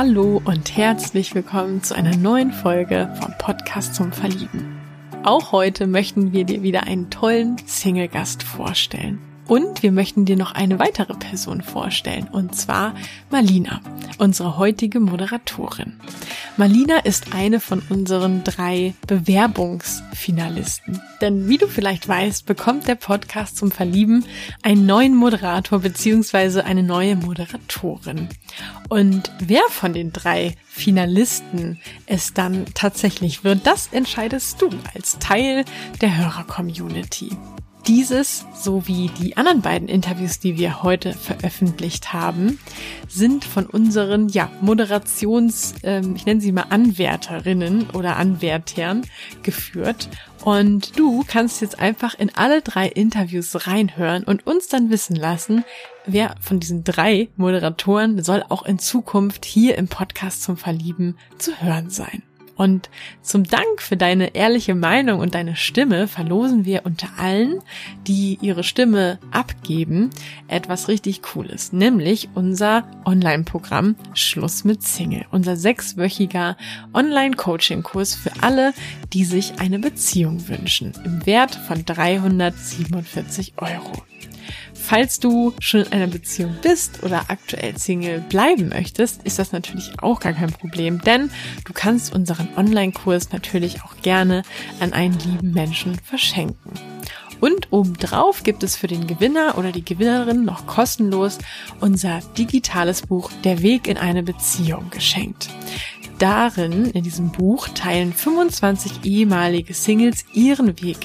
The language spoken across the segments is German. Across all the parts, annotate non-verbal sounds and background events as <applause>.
Hallo und herzlich willkommen zu einer neuen Folge vom Podcast zum Verlieben. Auch heute möchten wir dir wieder einen tollen Single-Gast vorstellen. Und wir möchten dir noch eine weitere Person vorstellen, und zwar Malina, unsere heutige Moderatorin. Malina ist eine von unseren drei Bewerbungsfinalisten. Denn wie du vielleicht weißt, bekommt der Podcast zum Verlieben einen neuen Moderator bzw. eine neue Moderatorin. Und wer von den drei Finalisten es dann tatsächlich wird, das entscheidest du als Teil der Hörer-Community. Dieses sowie die anderen beiden Interviews, die wir heute veröffentlicht haben, sind von unseren ja, Moderations, ähm, ich nenne sie mal Anwärterinnen oder Anwärtern geführt. Und du kannst jetzt einfach in alle drei Interviews reinhören und uns dann wissen lassen, wer von diesen drei Moderatoren soll auch in Zukunft hier im Podcast zum Verlieben zu hören sein. Und zum Dank für deine ehrliche Meinung und deine Stimme verlosen wir unter allen, die ihre Stimme abgeben, etwas richtig Cooles, nämlich unser Online-Programm Schluss mit Single, unser sechswöchiger Online-Coaching-Kurs für alle, die sich eine Beziehung wünschen, im Wert von 347 Euro. Falls du schon in einer Beziehung bist oder aktuell Single bleiben möchtest, ist das natürlich auch gar kein Problem, denn du kannst unseren Online-Kurs natürlich auch gerne an einen lieben Menschen verschenken. Und obendrauf gibt es für den Gewinner oder die Gewinnerin noch kostenlos unser digitales Buch Der Weg in eine Beziehung geschenkt. Darin, in diesem Buch, teilen 25 ehemalige Singles ihren Weg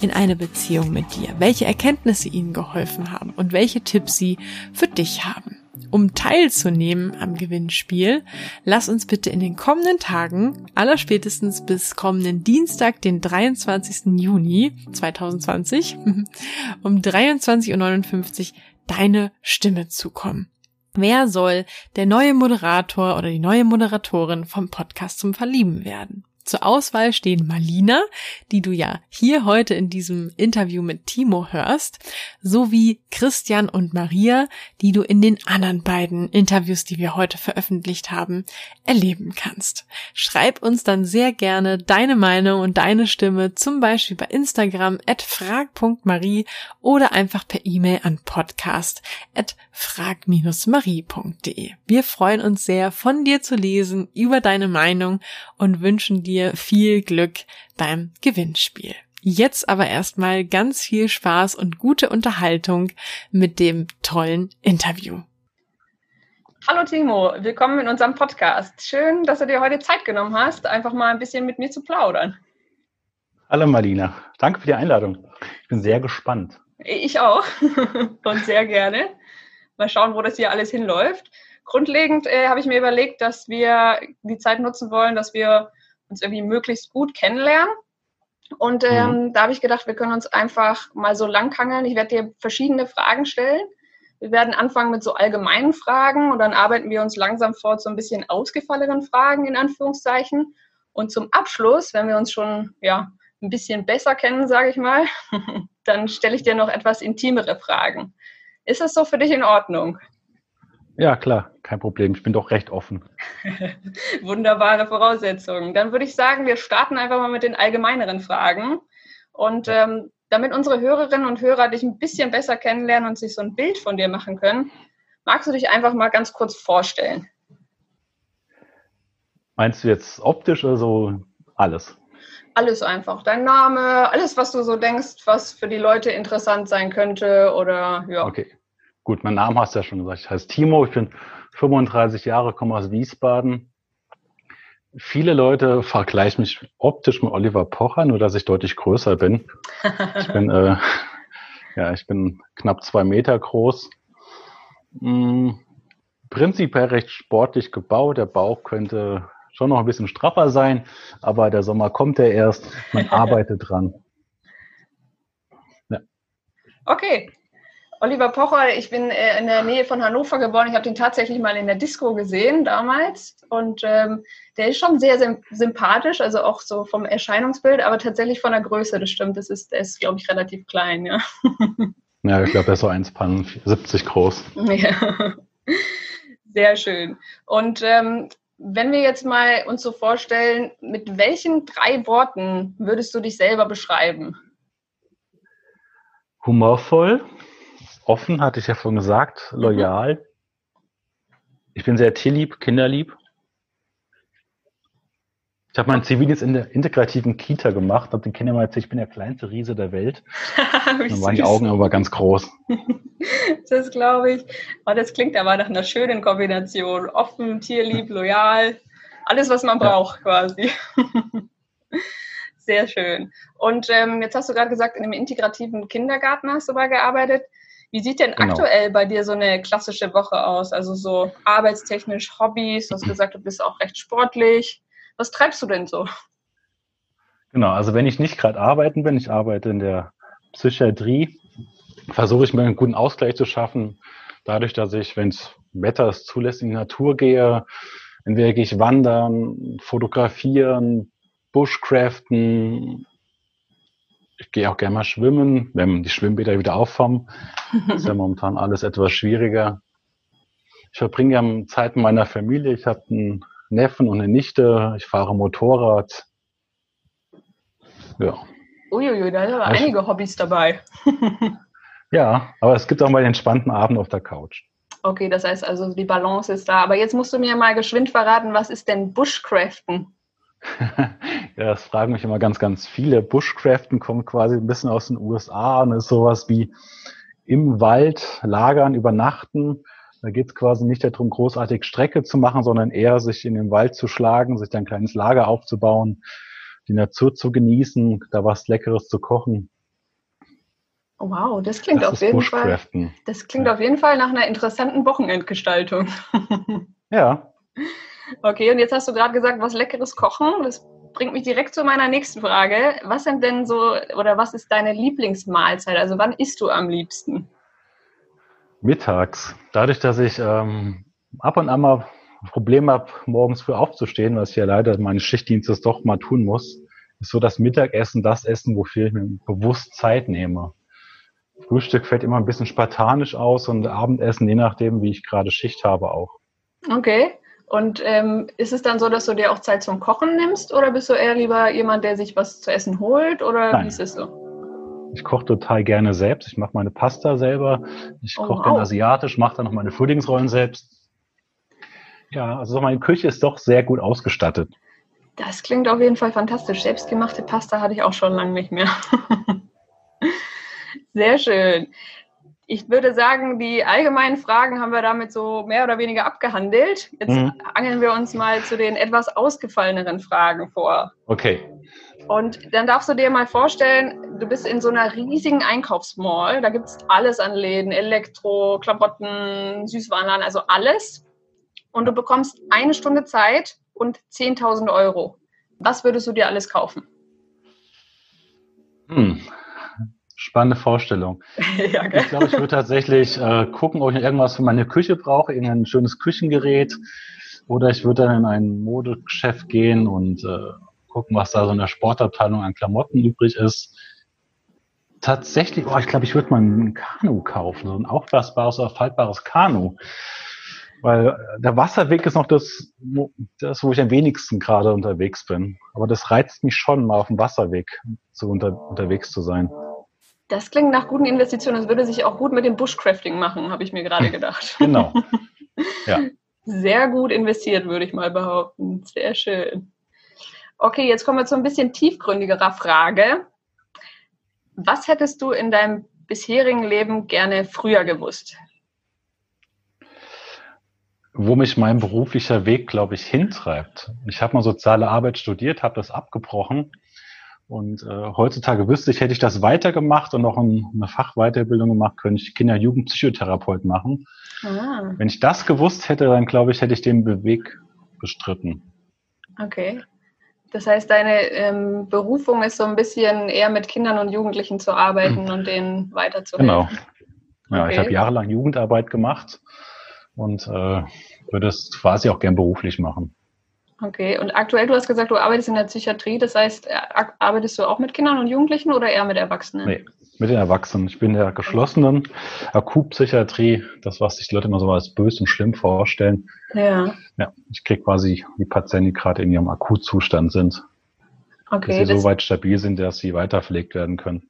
in eine Beziehung mit dir, welche Erkenntnisse ihnen geholfen haben und welche Tipps sie für dich haben. Um teilzunehmen am Gewinnspiel, lass uns bitte in den kommenden Tagen, allerspätestens bis kommenden Dienstag, den 23. Juni 2020, <laughs> um 23.59 Uhr deine Stimme zukommen. Wer soll der neue Moderator oder die neue Moderatorin vom Podcast zum Verlieben werden? Zur Auswahl stehen Malina, die du ja hier heute in diesem Interview mit Timo hörst, sowie Christian und Maria, die du in den anderen beiden Interviews, die wir heute veröffentlicht haben, erleben kannst. Schreib uns dann sehr gerne deine Meinung und deine Stimme, zum Beispiel bei Instagram at frag.marie oder einfach per E-Mail an podcast at frag-marie.de. Wir freuen uns sehr, von dir zu lesen über deine Meinung und wünschen dir dir viel Glück beim Gewinnspiel. Jetzt aber erstmal ganz viel Spaß und gute Unterhaltung mit dem tollen Interview. Hallo Timo, willkommen in unserem Podcast. Schön, dass du dir heute Zeit genommen hast, einfach mal ein bisschen mit mir zu plaudern. Hallo Marlina, danke für die Einladung. Ich bin sehr gespannt. Ich auch <laughs> und sehr gerne. Mal schauen, wo das hier alles hinläuft. Grundlegend äh, habe ich mir überlegt, dass wir die Zeit nutzen wollen, dass wir uns irgendwie möglichst gut kennenlernen. Und ähm, mhm. da habe ich gedacht, wir können uns einfach mal so langhangeln. Ich werde dir verschiedene Fragen stellen. Wir werden anfangen mit so allgemeinen Fragen und dann arbeiten wir uns langsam vor zu ein bisschen ausgefalleneren Fragen in Anführungszeichen. Und zum Abschluss, wenn wir uns schon ja ein bisschen besser kennen, sage ich mal, <laughs> dann stelle ich dir noch etwas intimere Fragen. Ist das so für dich in Ordnung? Ja, klar, kein Problem. Ich bin doch recht offen. <laughs> Wunderbare Voraussetzungen. Dann würde ich sagen, wir starten einfach mal mit den allgemeineren Fragen. Und ähm, damit unsere Hörerinnen und Hörer dich ein bisschen besser kennenlernen und sich so ein Bild von dir machen können, magst du dich einfach mal ganz kurz vorstellen? Meinst du jetzt optisch oder so alles? Alles einfach. Dein Name, alles, was du so denkst, was für die Leute interessant sein könnte oder ja. Okay. Gut, mein Name hast du ja schon gesagt. Ich heiße Timo, ich bin 35 Jahre, komme aus Wiesbaden. Viele Leute vergleichen mich optisch mit Oliver Pocher, nur dass ich deutlich größer bin. Ich bin, <laughs> äh, ja, ich bin knapp zwei Meter groß. Hm, prinzipiell recht sportlich gebaut. Der Bauch könnte schon noch ein bisschen straffer sein, aber der Sommer kommt ja erst. Man <laughs> arbeitet dran. Ja. Okay, Oliver Pocher, ich bin äh, in der Nähe von Hannover geboren. Ich habe den tatsächlich mal in der Disco gesehen damals. Und ähm, der ist schon sehr, sehr sympathisch, also auch so vom Erscheinungsbild, aber tatsächlich von der Größe, das stimmt. Das ist, der ist, glaube ich, relativ klein, ja. <laughs> Ja, ich glaube, der ist so 1,70 groß. Ja. Sehr schön. Und ähm, wenn wir jetzt mal uns so vorstellen, mit welchen drei Worten würdest du dich selber beschreiben? Humorvoll, offen, hatte ich ja schon gesagt, mhm. loyal. Mhm. Ich bin sehr tierlieb, kinderlieb. Ich habe mein Zivildienst in der integrativen Kita gemacht, habe den Kindern mal erzählt, ich bin der kleinste Riese der Welt. <laughs> Dann waren die Augen aber ganz groß. <laughs> das glaube ich. Oh, das klingt aber nach einer schönen Kombination. Offen, tierlieb, <laughs> loyal. Alles, was man braucht ja. quasi. Sehr schön. Und ähm, jetzt hast du gerade gesagt, in einem integrativen Kindergarten hast du mal gearbeitet. Wie sieht denn genau. aktuell bei dir so eine klassische Woche aus? Also so arbeitstechnisch, Hobbys, du hast <clears throat> gesagt, du bist auch recht sportlich. Was treibst du denn so? Genau, also wenn ich nicht gerade arbeiten bin, ich arbeite in der Psychiatrie, versuche ich mir einen guten Ausgleich zu schaffen, dadurch, dass ich, wenn es Wetter es zulässt, in die Natur gehe, entweder gehe ich wandern, fotografieren, Bushcraften, ich gehe auch gerne mal schwimmen, wenn die Schwimmbäder wieder aufkommen. <laughs> ist ja momentan alles etwas schwieriger. Ich verbringe ja Zeit mit meiner Familie. Ich habe einen Neffen und eine Nichte. Ich fahre Motorrad. Ja. Uiuiui, da sind aber ich, einige Hobbys dabei. <laughs> ja, aber es gibt auch mal den entspannten Abend auf der Couch. Okay, das heißt also, die Balance ist da. Aber jetzt musst du mir mal geschwind verraten, was ist denn Bushcraften? <laughs> ja, das fragen mich immer ganz, ganz viele. Bushcraften kommt quasi ein bisschen aus den USA und ist sowas wie im Wald lagern, übernachten da geht es quasi nicht darum, großartig Strecke zu machen, sondern eher sich in den Wald zu schlagen, sich ein kleines Lager aufzubauen, die Natur zu genießen, da was Leckeres zu kochen. Wow, das klingt das auf jeden Fall. Das klingt ja. auf jeden Fall nach einer interessanten Wochenendgestaltung. <laughs> ja. Okay, und jetzt hast du gerade gesagt, was leckeres kochen. Das bringt mich direkt zu meiner nächsten Frage. Was sind denn so oder was ist deine Lieblingsmahlzeit? Also wann isst du am liebsten? Mittags. Dadurch, dass ich ähm, ab und an mal Probleme habe, morgens früh aufzustehen, was ich ja leider meines Schichtdienstes doch mal tun muss, ist so das Mittagessen das Essen, wofür ich mir bewusst Zeit nehme. Frühstück fällt immer ein bisschen spartanisch aus und Abendessen, je nachdem, wie ich gerade Schicht habe, auch. Okay. Und ähm, ist es dann so, dass du dir auch Zeit zum Kochen nimmst oder bist du eher lieber jemand, der sich was zu essen holt oder Nein. wie ist es so? Ich koche total gerne selbst. Ich mache meine Pasta selber. Ich oh, koche wow. gerne asiatisch, mache dann noch meine Frühlingsrollen selbst. Ja, also meine Küche ist doch sehr gut ausgestattet. Das klingt auf jeden Fall fantastisch. Selbstgemachte Pasta hatte ich auch schon lange nicht mehr. <laughs> sehr schön. Ich würde sagen, die allgemeinen Fragen haben wir damit so mehr oder weniger abgehandelt. Jetzt mhm. angeln wir uns mal zu den etwas ausgefalleneren Fragen vor. Okay. Und dann darfst du dir mal vorstellen, du bist in so einer riesigen Einkaufsmall. Da gibt es alles an Läden, Elektro, Klamotten, Süßwarenladen, also alles. Und du bekommst eine Stunde Zeit und 10.000 Euro. Was würdest du dir alles kaufen? Hm. Spannende Vorstellung. <laughs> ja, ich glaube, ich würde tatsächlich äh, gucken, ob ich irgendwas für meine Küche brauche, irgendein schönes Küchengerät. Oder ich würde dann in ein Modegeschäft gehen und äh, gucken, was da so in der Sportabteilung an Klamotten übrig ist. Tatsächlich, oh, ich glaube, ich würde mal ein Kanu kaufen, so ein aufblasbares oder faltbares Kanu. Weil äh, der Wasserweg ist noch das, das, wo ich am wenigsten gerade unterwegs bin. Aber das reizt mich schon, mal auf dem Wasserweg zu unter, unterwegs zu sein. Das klingt nach guten Investitionen. Das würde sich auch gut mit dem Bushcrafting machen, habe ich mir gerade gedacht. <laughs> genau. Ja. Sehr gut investiert, würde ich mal behaupten. Sehr schön. Okay, jetzt kommen wir zu ein bisschen tiefgründigerer Frage. Was hättest du in deinem bisherigen Leben gerne früher gewusst? Wo mich mein beruflicher Weg, glaube ich, hintreibt. Ich habe mal soziale Arbeit studiert, habe das abgebrochen und äh, heutzutage wüsste ich, hätte ich das weitergemacht und auch eine Fachweiterbildung gemacht, könnte ich Kinder- Jugendpsychotherapeut machen. Ah. Wenn ich das gewusst hätte, dann glaube ich, hätte ich den Weg bestritten. Okay. Das heißt, deine ähm, Berufung ist so ein bisschen eher mit Kindern und Jugendlichen zu arbeiten mhm. und denen weiterzuhelfen. Genau. Ja, okay. ich habe jahrelang Jugendarbeit gemacht und äh, würde es quasi auch gern beruflich machen. Okay, und aktuell, du hast gesagt, du arbeitest in der Psychiatrie, das heißt, äh, arbeitest du auch mit Kindern und Jugendlichen oder eher mit Erwachsenen? Nee, mit den Erwachsenen. Ich bin in der geschlossenen Akutpsychiatrie, das, was sich die Leute immer so als böse und schlimm vorstellen. Ja. Ja, ich kriege quasi die Patienten, die gerade in ihrem Akutzustand sind. Okay. Dass sie so weit stabil sind, dass sie weiterpflegt werden können.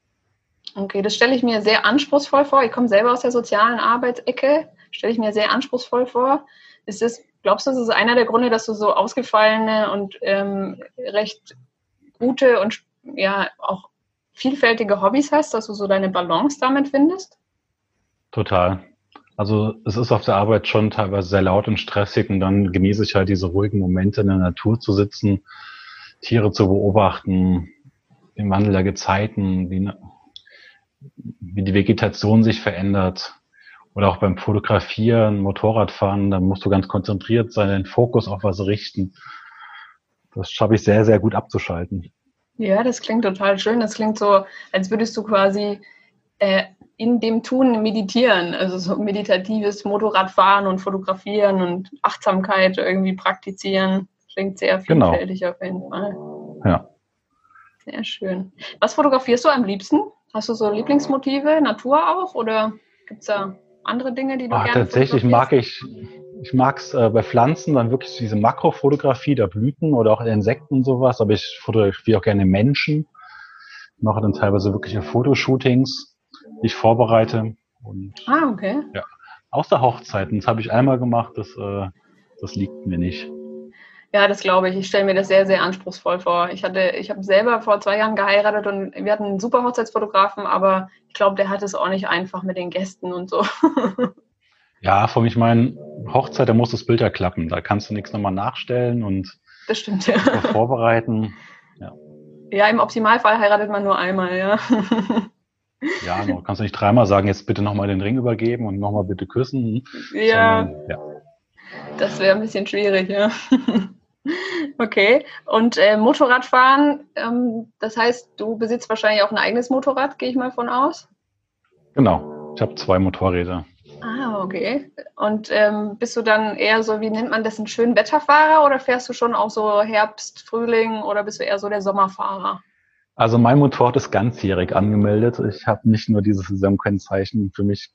Okay, das stelle ich mir sehr anspruchsvoll vor. Ich komme selber aus der sozialen Arbeitsecke, stelle ich mir sehr anspruchsvoll vor. Ist das Glaubst du, das ist einer der Gründe, dass du so ausgefallene und ähm, recht gute und ja auch vielfältige Hobbys hast, dass du so deine Balance damit findest? Total. Also es ist auf der Arbeit schon teilweise sehr laut und stressig und dann genieße ich halt diese ruhigen Momente in der Natur zu sitzen, Tiere zu beobachten, den Wandel der Gezeiten, wie, wie die Vegetation sich verändert. Oder auch beim Fotografieren, Motorradfahren, da musst du ganz konzentriert sein, den Fokus auf was richten. Das schaffe ich sehr, sehr gut abzuschalten. Ja, das klingt total schön. Das klingt so, als würdest du quasi äh, in dem Tun meditieren, also so meditatives Motorradfahren und Fotografieren und Achtsamkeit irgendwie praktizieren. Klingt sehr genau. vielfältig genau. auf jeden Fall. Ja. Sehr schön. Was fotografierst du am liebsten? Hast du so Lieblingsmotive, Natur auch oder gibt es da andere Dinge, die du Ach, gerne Tatsächlich mag ich, ich mag es äh, bei Pflanzen dann wirklich diese Makrofotografie der Blüten oder auch Insekten und sowas, aber ich fotografiere auch gerne Menschen. Ich mache dann teilweise wirkliche Fotoshootings, die ich vorbereite. Und, ah, okay. Ja, außer Hochzeiten. Das habe ich einmal gemacht, das, äh, das liegt mir nicht. Ja, das glaube ich. Ich stelle mir das sehr, sehr anspruchsvoll vor. Ich hatte, ich habe selber vor zwei Jahren geheiratet und wir hatten einen super Hochzeitsfotografen, aber ich glaube, der hat es auch nicht einfach mit den Gästen und so. <laughs> ja, von ich meine, Hochzeit, da muss das Bild ja klappen. Da kannst du nichts nochmal nachstellen und das stimmt, ja. vorbereiten. Ja. ja, im Optimalfall heiratet man nur einmal, ja. <laughs> ja, du kannst du nicht dreimal sagen, jetzt bitte nochmal den Ring übergeben und nochmal bitte küssen. Ja. Sondern, ja. Das wäre ein bisschen schwierig, ja. <laughs> Okay, und äh, Motorradfahren, ähm, das heißt, du besitzt wahrscheinlich auch ein eigenes Motorrad, gehe ich mal von aus? Genau, ich habe zwei Motorräder. Ah, okay. Und ähm, bist du dann eher so, wie nennt man das, ein schön Wetterfahrer oder fährst du schon auch so Herbst, Frühling oder bist du eher so der Sommerfahrer? Also mein Motorrad ist ganzjährig angemeldet. Ich habe nicht nur dieses Saisonкennzeichen. Für mich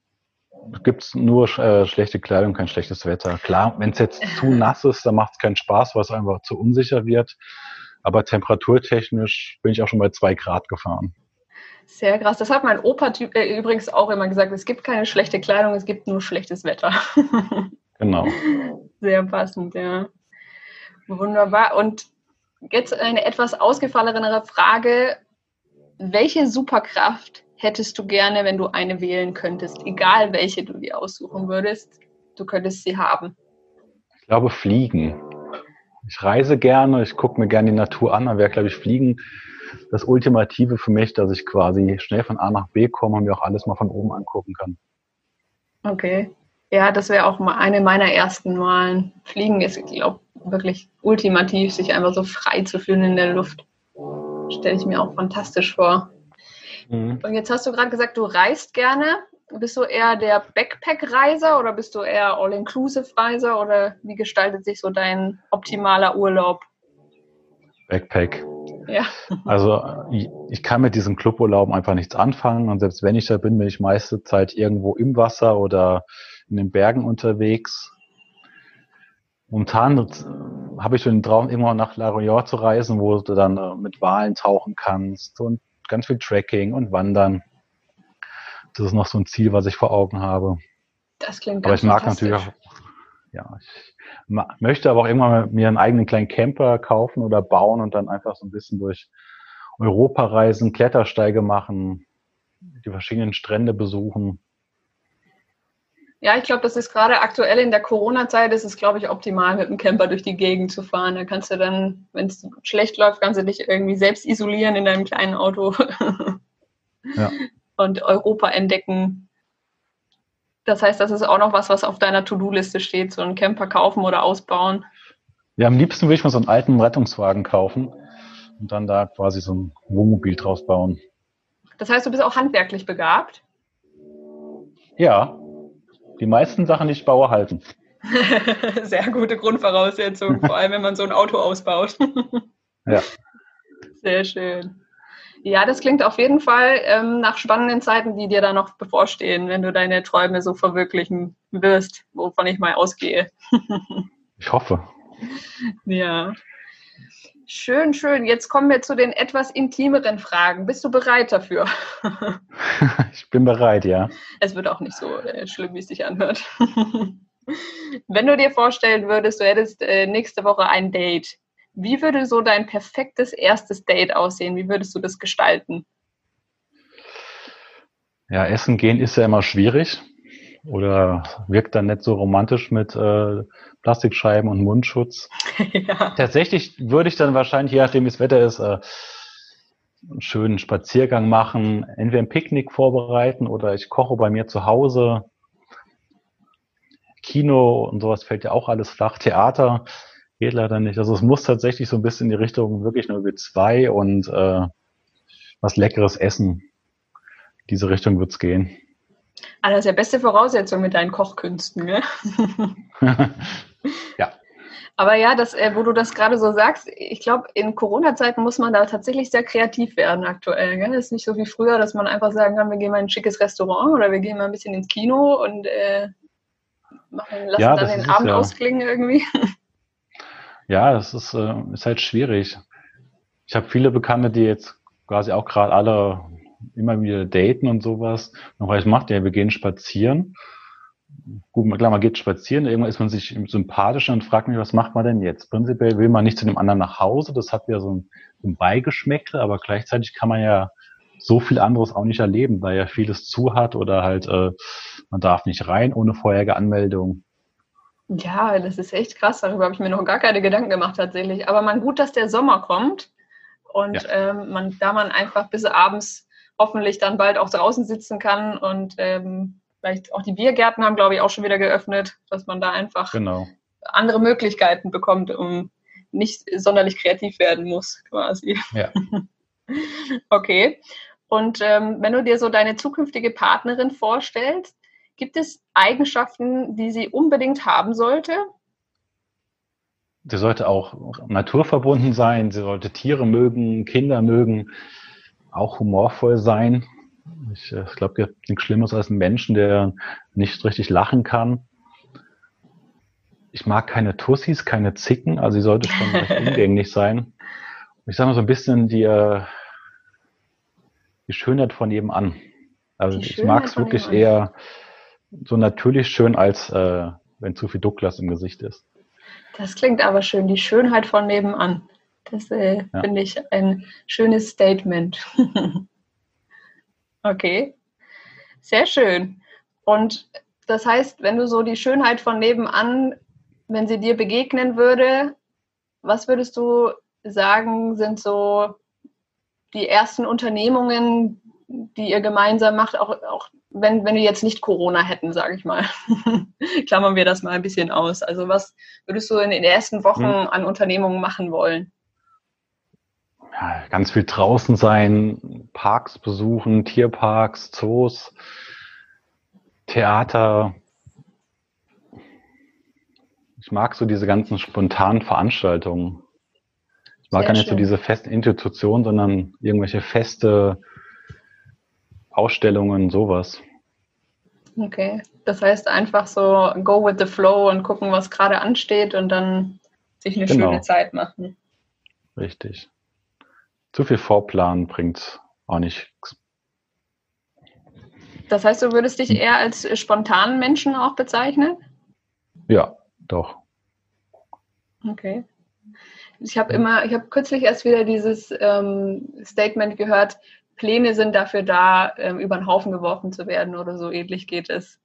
gibt es nur äh, schlechte Kleidung, kein schlechtes Wetter. Klar, wenn es jetzt <laughs> zu nass ist, dann macht es keinen Spaß, weil es einfach zu unsicher wird. Aber temperaturtechnisch bin ich auch schon bei zwei Grad gefahren. Sehr krass. Das hat mein Opa äh, übrigens auch immer gesagt. Es gibt keine schlechte Kleidung, es gibt nur schlechtes Wetter. <laughs> genau. Sehr passend, ja. Wunderbar. Und jetzt eine etwas ausgefallenere Frage. Welche Superkraft hättest du gerne, wenn du eine wählen könntest, egal welche du dir aussuchen würdest, du könntest sie haben? Ich glaube Fliegen. Ich reise gerne, ich gucke mir gerne die Natur an, dann wäre, glaube ich, Fliegen das Ultimative für mich, dass ich quasi schnell von A nach B komme und mir auch alles mal von oben angucken kann. Okay. Ja, das wäre auch mal eine meiner ersten Malen. Fliegen ist, ich glaube, wirklich ultimativ, sich einfach so frei zu fühlen in der Luft. Stelle ich mir auch fantastisch vor. Mhm. Und jetzt hast du gerade gesagt, du reist gerne. Bist du eher der Backpack-Reiser oder bist du eher All-Inclusive-Reiser oder wie gestaltet sich so dein optimaler Urlaub? Backpack. Ja. Also ich, kann mit diesem Cluburlaub einfach nichts anfangen und selbst wenn ich da bin, bin ich meiste Zeit irgendwo im Wasser oder in den Bergen unterwegs. Momentan habe ich schon den Traum, immer nach La Réunion zu reisen, wo du dann äh, mit Walen tauchen kannst und ganz viel Tracking und Wandern. Das ist noch so ein Ziel, was ich vor Augen habe. Das klingt Aber ich mag natürlich auch, ja, ich möchte aber auch irgendwann mir einen eigenen kleinen Camper kaufen oder bauen und dann einfach so ein bisschen durch Europa reisen, Klettersteige machen, die verschiedenen Strände besuchen. Ja, ich glaube, das ist gerade aktuell in der Corona-Zeit, ist es, glaube ich, optimal, mit dem Camper durch die Gegend zu fahren. Da kannst du dann, wenn es schlecht läuft, kannst du dich irgendwie selbst isolieren in deinem kleinen Auto <laughs> ja. und Europa entdecken. Das heißt, das ist auch noch was, was auf deiner To-Do-Liste steht, so einen Camper kaufen oder ausbauen. Ja, am liebsten würde ich mal so einen alten Rettungswagen kaufen und dann da quasi so ein Wohnmobil draus bauen. Das heißt, du bist auch handwerklich begabt? Ja, die meisten Sachen, die ich baue, halten. <laughs> Sehr gute Grundvoraussetzung, vor allem wenn man so ein Auto ausbaut. <laughs> ja. Sehr schön. Ja, das klingt auf jeden Fall ähm, nach spannenden Zeiten, die dir da noch bevorstehen, wenn du deine Träume so verwirklichen wirst, wovon ich mal ausgehe. <laughs> ich hoffe. Ja. Schön, schön. Jetzt kommen wir zu den etwas intimeren Fragen. Bist du bereit dafür? <laughs> ich bin bereit, ja. Es wird auch nicht so äh, schlimm, wie es sich anhört. <laughs> Wenn du dir vorstellen würdest, du hättest äh, nächste Woche ein Date, wie würde so dein perfektes erstes Date aussehen? Wie würdest du das gestalten? Ja, essen gehen ist ja immer schwierig oder wirkt dann nicht so romantisch mit äh, Plastikscheiben und Mundschutz. <laughs> ja. Tatsächlich würde ich dann wahrscheinlich, je nachdem wie das Wetter ist, äh, einen schönen Spaziergang machen, entweder ein Picknick vorbereiten oder ich koche bei mir zu Hause. Kino und sowas fällt ja auch alles flach. Theater geht leider nicht. Also es muss tatsächlich so ein bisschen in die Richtung wirklich nur W2 und äh, was leckeres Essen. Diese Richtung wird's gehen. Ah, das ist ja beste Voraussetzung mit deinen Kochkünsten, ne? <laughs> ja. Aber ja, das, äh, wo du das gerade so sagst, ich glaube, in Corona-Zeiten muss man da tatsächlich sehr kreativ werden aktuell. Gell? Das ist nicht so wie früher, dass man einfach sagen kann, wir gehen mal in ein schickes Restaurant oder wir gehen mal ein bisschen ins Kino und äh, machen, lassen ja, dann den Abend ja. ausklingen irgendwie. <laughs> Ja, das ist, äh, ist halt schwierig. Ich habe viele Bekannte, die jetzt quasi auch gerade alle immer wieder daten und sowas. Und was macht ja, wir gehen spazieren. Gut, klar, man geht spazieren, irgendwann ist man sich sympathischer und fragt mich, was macht man denn jetzt? Prinzipiell will man nicht zu dem anderen nach Hause, das hat ja so ein, ein Beigeschmäckle, aber gleichzeitig kann man ja so viel anderes auch nicht erleben, weil ja vieles zu hat oder halt äh, man darf nicht rein ohne vorherige Anmeldung. Ja, das ist echt krass. Darüber habe ich mir noch gar keine Gedanken gemacht tatsächlich. Aber man gut, dass der Sommer kommt und ja. ähm, man, da man einfach bis abends hoffentlich dann bald auch draußen sitzen kann und ähm, vielleicht auch die Biergärten haben, glaube ich, auch schon wieder geöffnet, dass man da einfach genau. andere Möglichkeiten bekommt, um nicht sonderlich kreativ werden muss, quasi. Ja. <laughs> okay. Und ähm, wenn du dir so deine zukünftige Partnerin vorstellst, gibt es Eigenschaften, die sie unbedingt haben sollte? Sie sollte auch naturverbunden sein, sie sollte Tiere mögen, Kinder mögen, auch humorvoll sein. Ich, äh, ich glaube, es gibt nichts Schlimmes als einen Menschen, der nicht richtig lachen kann. Ich mag keine Tussis, keine Zicken, also sie sollte schon recht <laughs> umgänglich sein. Ich sage mal so ein bisschen die, äh, die Schönheit von jedem an. Also ich mag es wirklich eher so natürlich schön, als äh, wenn zu viel Douglas im Gesicht ist. Das klingt aber schön, die Schönheit von nebenan. Das äh, ja. finde ich ein schönes Statement. <laughs> okay, sehr schön. Und das heißt, wenn du so die Schönheit von nebenan, wenn sie dir begegnen würde, was würdest du sagen, sind so die ersten Unternehmungen, die ihr gemeinsam macht, auch, auch wenn, wenn wir jetzt nicht Corona hätten, sage ich mal. <laughs> Klammern wir das mal ein bisschen aus. Also was würdest du in den ersten Wochen hm. an Unternehmungen machen wollen? Ja, ganz viel draußen sein, Parks besuchen, Tierparks, Zoos, Theater. Ich mag so diese ganzen spontanen Veranstaltungen. Ich mag Sehr gar nicht schön. so diese festen Institutionen, sondern irgendwelche feste Ausstellungen, sowas. Okay, das heißt einfach so go with the flow und gucken, was gerade ansteht und dann sich eine genau. schöne Zeit machen. Richtig. Zu viel Vorplan bringt auch nichts. Das heißt, du würdest dich eher als spontanen Menschen auch bezeichnen? Ja, doch. Okay. Ich habe immer, ich habe kürzlich erst wieder dieses ähm, Statement gehört, Pläne sind dafür da, ähm, über den Haufen geworfen zu werden oder so ähnlich geht es.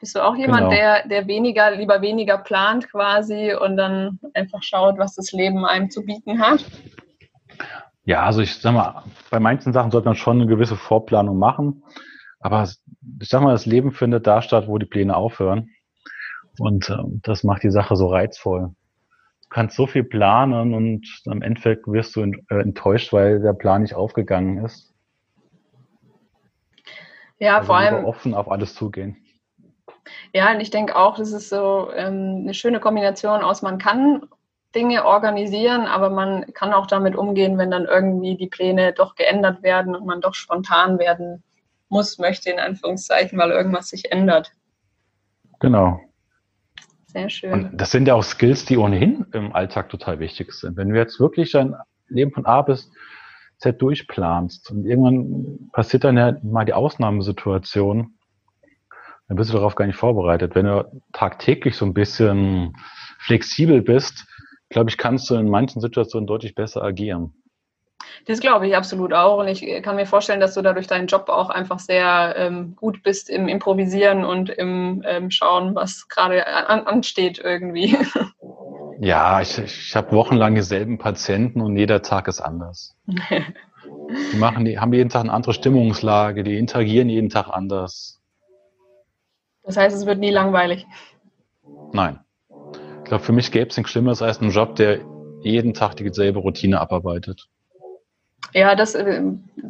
Bist du auch jemand, genau. der, der weniger, lieber weniger plant quasi und dann einfach schaut, was das Leben einem zu bieten hat? Ja, also ich sag mal, bei manchen Sachen sollte man schon eine gewisse Vorplanung machen. Aber ich sag mal, das Leben findet da statt, wo die Pläne aufhören. Und äh, das macht die Sache so reizvoll. Du kannst so viel planen und am Endeffekt wirst du äh, enttäuscht, weil der Plan nicht aufgegangen ist. Ja, also vor allem. offen auf alles zugehen. Ja, und ich denke auch, das ist so ähm, eine schöne Kombination aus, man kann Dinge organisieren, aber man kann auch damit umgehen, wenn dann irgendwie die Pläne doch geändert werden und man doch spontan werden muss, möchte in Anführungszeichen, weil irgendwas sich ändert. Genau. Sehr schön. Und das sind ja auch Skills, die ohnehin im Alltag total wichtig sind. Wenn du jetzt wirklich dein Leben von A bis Z durchplanst und irgendwann passiert dann ja mal die Ausnahmesituation, dann bist du darauf gar nicht vorbereitet. Wenn du tagtäglich so ein bisschen flexibel bist, glaube ich, kannst du in manchen Situationen deutlich besser agieren. Das glaube ich absolut auch. Und ich kann mir vorstellen, dass du dadurch deinen Job auch einfach sehr ähm, gut bist im Improvisieren und im ähm, Schauen, was gerade an, ansteht irgendwie. <laughs> Ja, ich, ich habe wochenlang dieselben Patienten und jeder Tag ist anders. <laughs> die machen, die haben jeden Tag eine andere Stimmungslage, die interagieren jeden Tag anders. Das heißt, es wird nie langweilig. Nein. Glaube, für mich gäbe es nichts Schlimmeres als einen Job, der jeden Tag dieselbe Routine abarbeitet. Ja, das äh,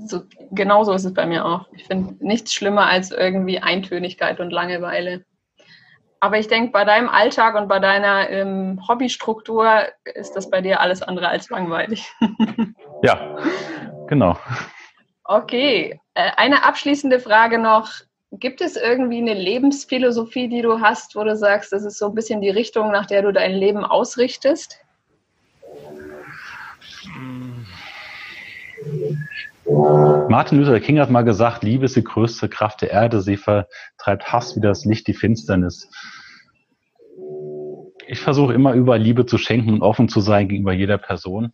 so, genauso ist es bei mir auch. Ich finde nichts schlimmer als irgendwie Eintönigkeit und Langeweile. Aber ich denke, bei deinem Alltag und bei deiner ähm, Hobbystruktur ist das bei dir alles andere als langweilig. ja, genau. Okay, äh, eine abschließende Frage noch. Gibt es irgendwie eine Lebensphilosophie, die du hast, wo du sagst, das ist so ein bisschen die Richtung, nach der du dein Leben ausrichtest? Martin Luther King hat mal gesagt, Liebe ist die größte Kraft der Erde, sie vertreibt Hass wie das Licht die Finsternis. Ich versuche immer überall Liebe zu schenken und offen zu sein gegenüber jeder Person,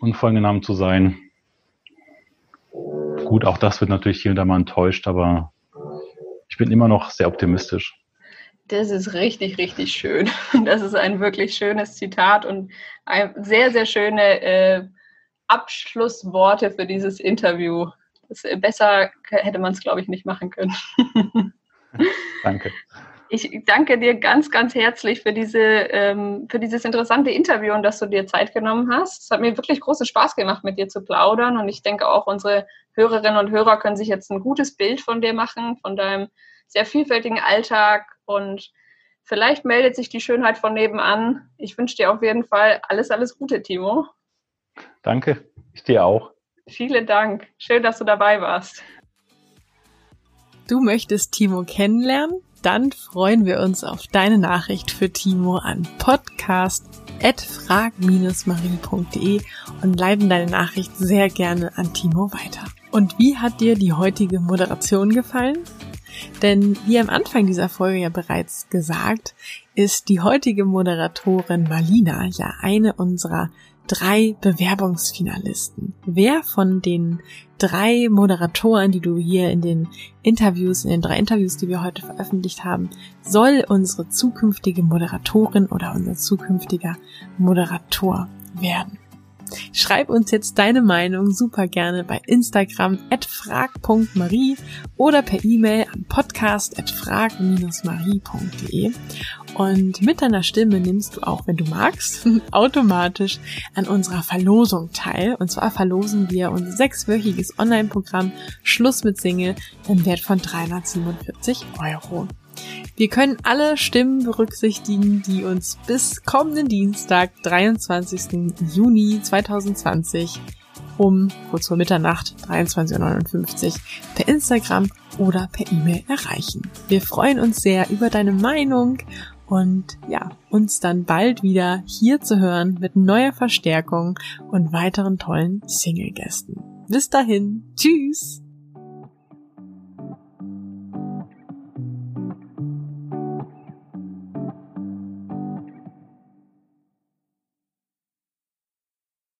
unvorgenommen zu sein. Gut, auch das wird natürlich hier und da mal enttäuscht, aber ich bin immer noch sehr optimistisch. Das ist richtig, richtig schön. <laughs> Das ist ein wirklich schönes Zitat und sehr, sehr schöne äh, Abschlussworte für dieses Interview. Das, äh, besser hätte man es, glaube ich, nicht machen können. <laughs> danke. Ich danke dir ganz, ganz herzlich für, diese, ähm, für dieses interessante Interview und dass du dir Zeit genommen hast. Es hat mir wirklich großen Spaß gemacht, mit dir zu plaudern und ich denke auch, unsere Hörerinnen und Hörer können sich jetzt ein gutes Bild von dir machen, von deinem sehr vielfältigen Alltag und vielleicht meldet sich die Schönheit von nebenan. Ich wünsche dir auf jeden Fall alles, alles Gute, Timo. Danke, ich dir auch. Vielen Dank. Schön, dass du dabei warst. Du möchtest Timo kennenlernen? Dann freuen wir uns auf deine Nachricht für Timo an podcast.frag-marie.de und leiten deine Nachricht sehr gerne an Timo weiter. Und wie hat dir die heutige Moderation gefallen? Denn wie am Anfang dieser Folge ja bereits gesagt, ist die heutige Moderatorin Marlina ja eine unserer drei Bewerbungsfinalisten. Wer von den drei Moderatoren, die du hier in den Interviews, in den drei Interviews, die wir heute veröffentlicht haben, soll unsere zukünftige Moderatorin oder unser zukünftiger Moderator werden? Schreib uns jetzt deine Meinung super gerne bei Instagram at frag.marie oder per E-Mail an podcast at frag-marie.de und mit deiner Stimme nimmst du auch, wenn du magst, <laughs> automatisch an unserer Verlosung teil. Und zwar verlosen wir unser sechswöchiges Online-Programm Schluss mit Single im Wert von 347 Euro. Wir können alle Stimmen berücksichtigen, die uns bis kommenden Dienstag, 23. Juni 2020 um kurz vor Mitternacht 23.59 Uhr per Instagram oder per E-Mail erreichen. Wir freuen uns sehr über deine Meinung und ja, uns dann bald wieder hier zu hören mit neuer Verstärkung und weiteren tollen Single-Gästen. Bis dahin, tschüss!